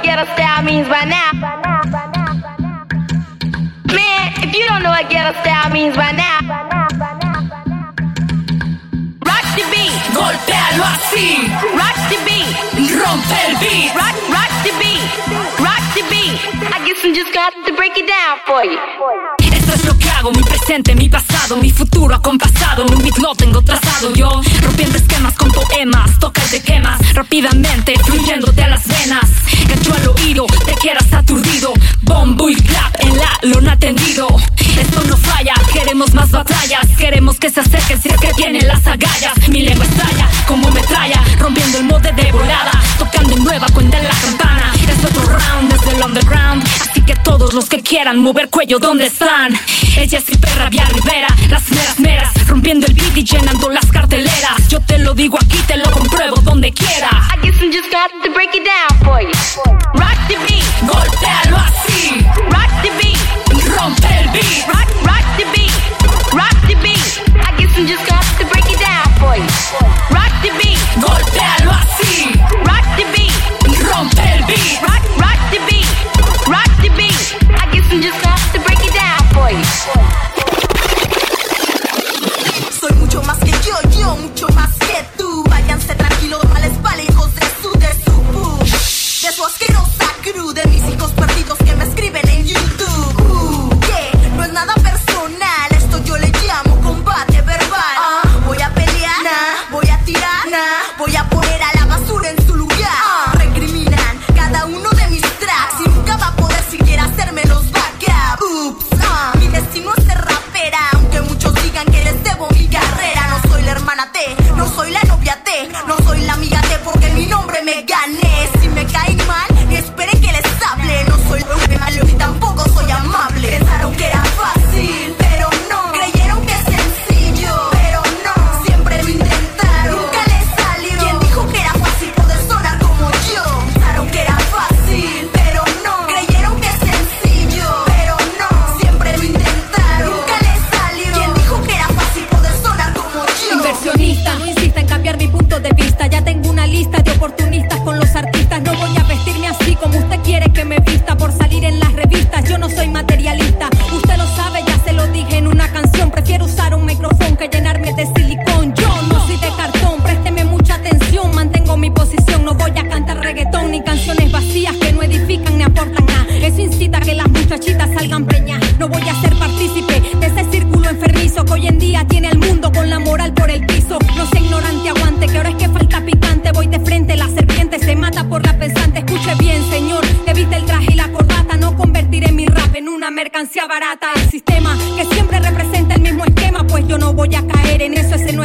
what ghetto style means by now. Man, if you don't know what ghetto style means by now. Rock the beat. Golpealo así. Rock the beat. Rompe el beat. Rock, rock the beat. Rock the beat. I guess I'm just gonna have to break it down for you. Esto es lo que hago, mi presente, mi pasado, mi futuro acompasado. Un beat lo tengo trazado yo, rompiendo esquemas con poemas. Toca y te quemas rápidamente, la lona tendido. Esto no falla, queremos más batallas. Queremos que se acerquen si es que tienen las agallas. Mi lengua estalla como metralla, rompiendo el molde de volada. Tocando nueva cuenta en la campana. Es otro round desde el underground. Así que todos los que quieran mover cuello, ¿dónde están? Ella es Hiper Vía Rivera, las meras meras, rompiendo el beat y llenando las carteleras. Yo te lo digo aquí, te lo compruebo donde quiera. I guess I'm just have to break it down for you.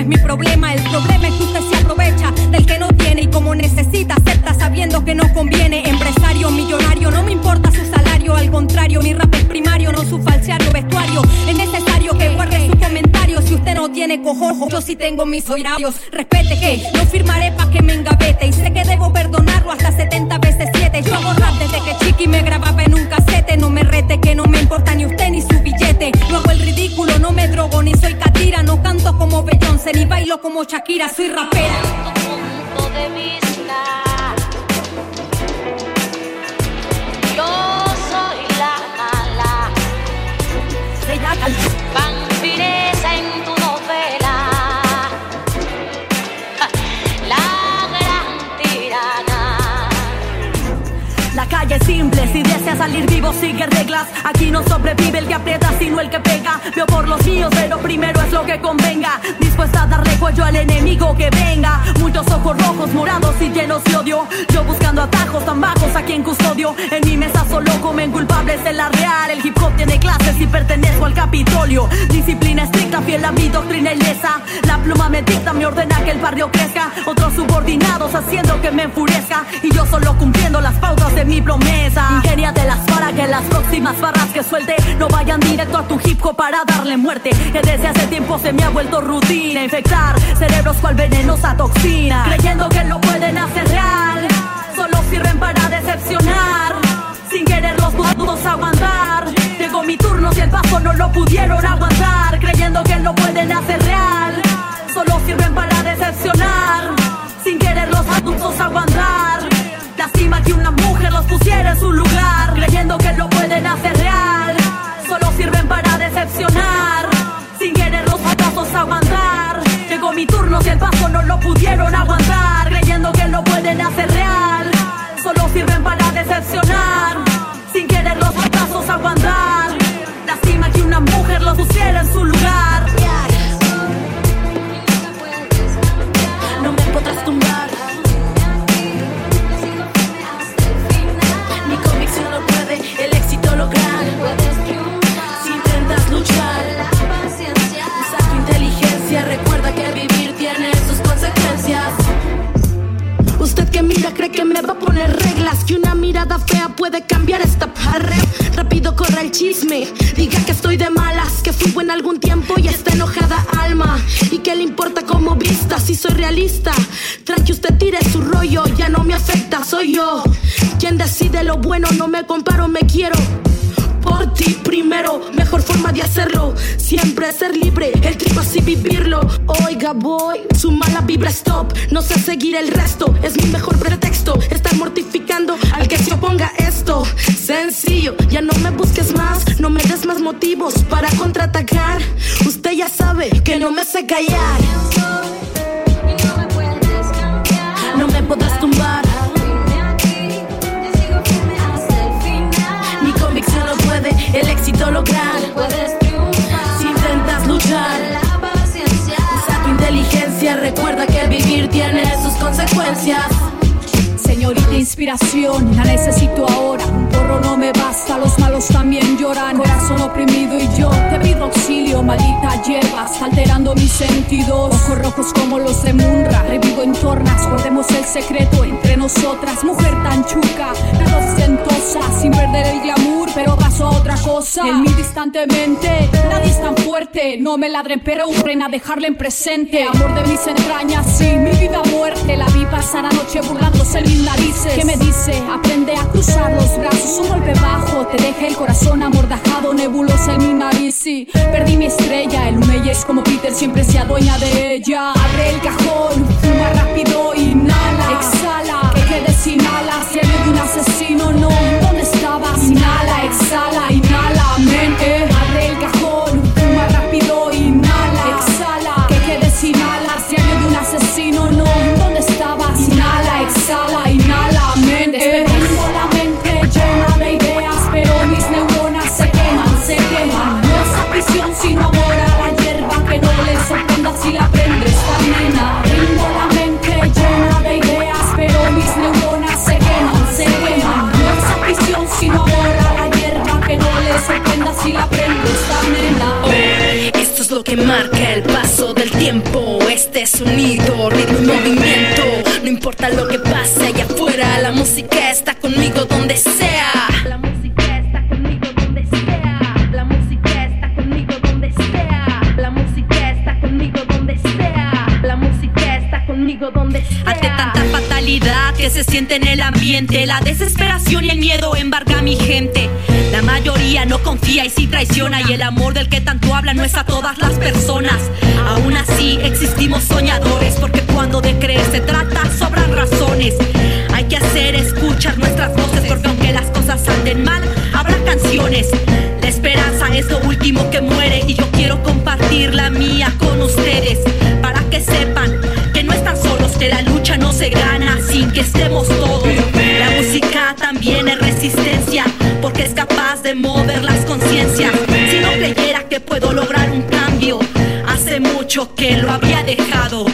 Mi problema. El problema es que usted se aprovecha del que no tiene y como necesita, acepta sabiendo que no conviene. Empresario, millonario, no me importa su salario, al contrario, mi rap es primario, no su falseario vestuario. Es necesario que guarde su comentario si usted no tiene cojojo. Yo sí tengo mis horarios. Respete que no firmaré pa' que me engavete no me drogo ni soy catira. No canto como Beyoncé ni bailo como Shakira, soy rapera. Si deseas salir vivo sigue reglas. Aquí no sobrevive el que aprieta sino el que pega. Veo por los míos pero primero es lo que convenga. Dispuesta a darle cuello al enemigo que venga. Muchos ojos rojos, morados y llenos de odio. Yo buscando atajos tan bajos aquí en custodio. En mi mesa solo comen culpables de la real. El hip hop tiene clases y pertenezco al Capitolio. Disciplina estricta, fiel a mi doctrina ilesa La pluma me dicta, me ordena que el barrio crezca. Otros subordinados haciendo que me enfurezca. Y yo solo cumpliendo las pautas de mi suelte. No vayan directo a tu hip hop para darle muerte. Que desde hace tiempo se me ha vuelto rutina. Infectar cerebros cual venenosa toxina. Creyendo que lo pueden hacer real. Solo sirven para decepcionar. Sin querer los dudos aguantar. Llegó mi turno si el paso no lo pudieron aguantar. Creyendo que lo pueden hacer pudieron aguantar. Algún tiempo y está enojada alma. Y que le importa como vista si soy realista Tranqui usted tire su rollo Ya no me afecta, soy yo. Quien decide lo bueno No me comparo, me quiero por ti primero, mejor forma de hacerlo. Siempre ser libre, el trip así vivirlo. Oiga, boy, su mala vibra stop. No sé seguir el resto, es mi mejor pretexto. Estar mortificando al que se oponga esto. Sencillo, ya no me busques más, no me des más motivos para contraatacar. Usted ya sabe que no me sé callar. Señorita inspiración, la necesito ahora. Un porro no me basta, los malos también lloran. Corazón oprimido y yo te pido auxilio, maldita está alterando mis sentidos. Ojos rojos como los de Munra, revivo en tornas. Guardemos el secreto entre nosotras. Mujer tan chuca, pero ostentosa, sin perder el glamour, pero paso a otra cosa. En mí distantemente, nadie es tan fuerte. No me ladren, pero urren a dejarle en presente. Amor de mis entrañas, sí, mi vida muerte. La vi pasar anoche burlándose en mis narices. ¿Qué me dice? Aprende a cruzar los brazos, un golpe bajo. Te deja el corazón amordajado, nebulosa en mi nariz. Sí, perdí mi estrella. El Lumey es como Peter, siempre se adueña de ella. Abre el cajón, fuma rápido, inhala, exhala. Que quede sin alas, si de un asesino, no. Marca el paso del tiempo. Este sonido, ritmo y movimiento. No importa lo que pase allá afuera, la música está conmigo donde sea. La música está conmigo donde sea. La música está conmigo donde sea. La música está conmigo donde sea. La música está conmigo donde sea. Ante tanta fatalidad que se siente en el ambiente, la desesperación y el miedo embarga a mi gente. La mayoría no confía y sí traiciona y el amor del que tanto habla no es a todas las personas. Aún así existimos soñadores porque cuando de creer se trata sobran razones. Hay que hacer escuchar nuestras voces porque aunque las cosas anden mal, habrá canciones. La esperanza es lo último que muere y yo quiero compartir la mía con ustedes para que sepan que no están solos, que la lucha no se gana sin que estemos todos. La música también es resistencia porque es capaz de mover las conciencias. Si no creyera que puedo lograr un cambio, hace mucho que lo había dejado.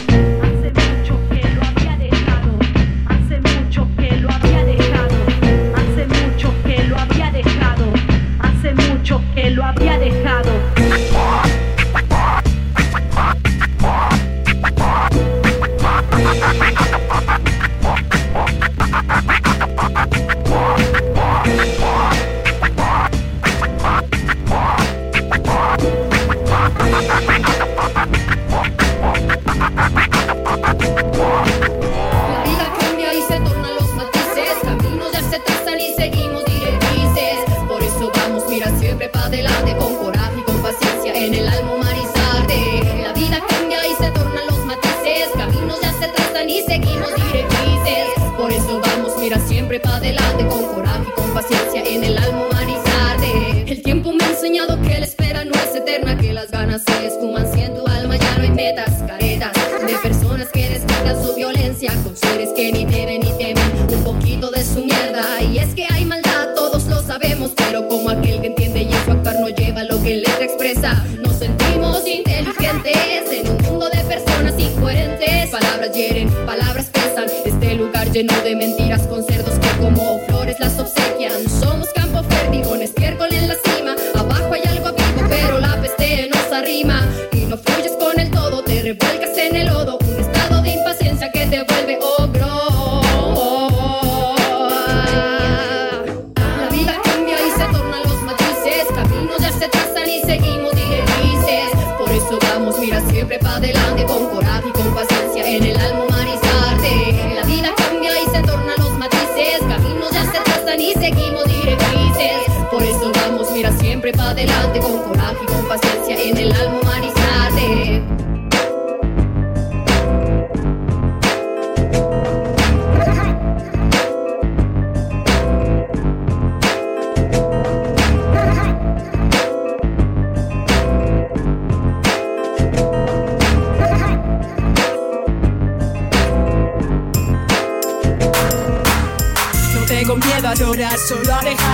Siempre con coraje y con paciencia en el alma humanizarte. enseñado que la espera no es eterna, que las ganas se esfuman tu alma ya no hay metas, caretas de personas que descargan su violencia con seres que ni deben ni temen un poquito de su mierda. Y es que hay maldad, todos lo sabemos, pero como aquel que entiende y en su actuar no lleva lo que letra expresa, nos sentimos inteligentes en un mundo de personas incoherentes. Palabras hieren, lleno de mentiras con cerdos que como flores las obsequian. Somos campo fértil con estiércol en la cima, abajo hay algo vivo, pero la peste nos arrima. Y no fluyes con el todo, te revuelcas en el lodo, un estado de impaciencia que te vuelve ogro. La vida cambia y se tornan los matices, caminos ya se trazan y seguimos directrices. Por eso vamos, mira siempre para adelante con coraje y con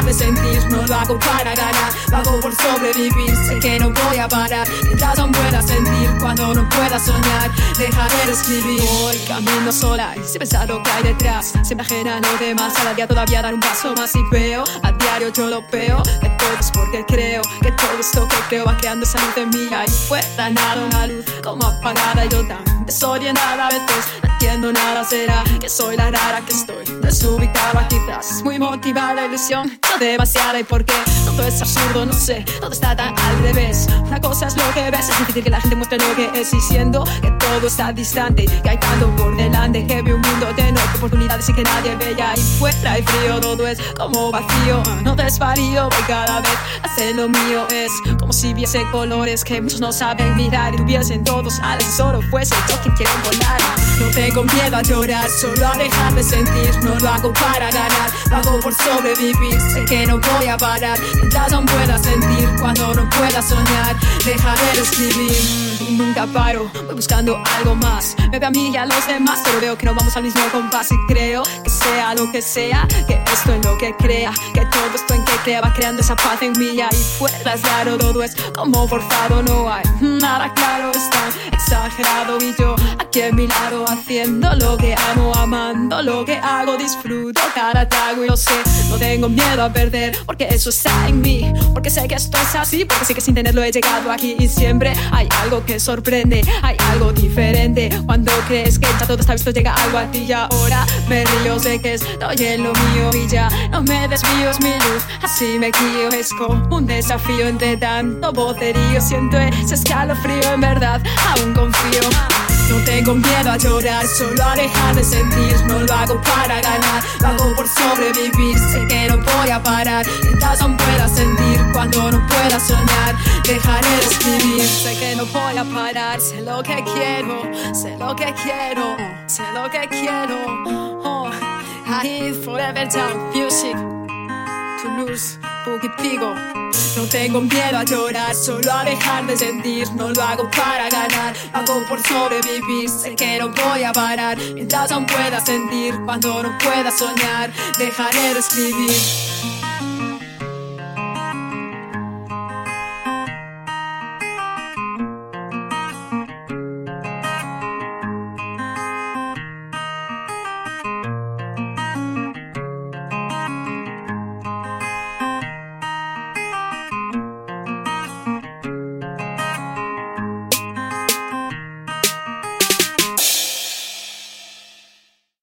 de sentir. No lo hago para ganar, lo hago por sobrevivir. Sé que no voy a parar, mientras aún pueda sentir. Cuando no pueda soñar, dejaré de escribir. Voy camino sola y sin pensar lo que hay detrás. Siempre ajena a lo demás, cada día todavía dar un paso más y veo. A diario yo lo veo, que todo es porque creo. Que todo esto que creo va creando esa luz en mí. Ahí fuera nada, una luz como apagada. Y yo tan desorientada a veces. No entiendo nada, será que soy la rara que estoy desubicada quizás muy motivada ilusión no demasiada y por qué todo es absurdo no sé todo está tan al revés. Una cosa es lo que ves es difícil que la gente muestre lo que es. Y que todo está distante que hay tanto por delante que veo un mundo de oportunidades y que nadie ve y ahí fuera y frío todo es como vacío. No desvarío y cada vez hacer lo mío. Es como si viese colores que muchos no saben mirar. Y tuviesen todos y solo fuese yo quien quiero volar. No tengo miedo a llorar solo a dejar de sentir. No lo hago para ganar lo hago por sobrevivir. Sé que no voy a parar mientras aún pueda sentir. Cuando no pueda soñar dejaré de escribir y nunca paro. Voy buscando algo más. Me veo a mí y a los demás pero veo que no vamos al mismo compás. Y creo que sea lo que sea que esto es lo que crea que todo esto en que crea va creando esa paz en mí. Y ahí fuera es raro todo es como forzado. No hay nada claro es tan exagerado. Y yo aquí a mi lado haciendo lo que amo amando lo que hago. Disfruto cada trago y lo sé. No tengo miedo a perder porque eso está en mí. Porque sé que esto es así porque sé que sin tenerlo he llegado aquí. Y siempre hay algo que sorprende. Hay algo diferente. Cuando crees que ya todo está visto llega algo a ti. Y ahora me río sé que estoy en lo mío y ya. No me desvío es mi luz. Así me guío es como un desafío entre tanto vocerío. Siento ese escalofrío en verdad aún confío. No tengo miedo a llorar, solo a dejar de sentir. No lo hago para ganar, lo hago por sobrevivir. Sé que no voy a parar, mientras aún pueda sentir. Cuando no pueda soñar, dejaré de escribir. Sé que no voy a parar, sé lo que quiero, sé lo que quiero, sé lo que quiero. Oh, I forever down music. Toulouse, Pigo. No tengo miedo a llorar, solo a dejar de sentir. No lo hago para ganar, hago por sobrevivir. Sé que no voy a parar mientras aún pueda sentir. Cuando no pueda soñar, dejaré de escribir.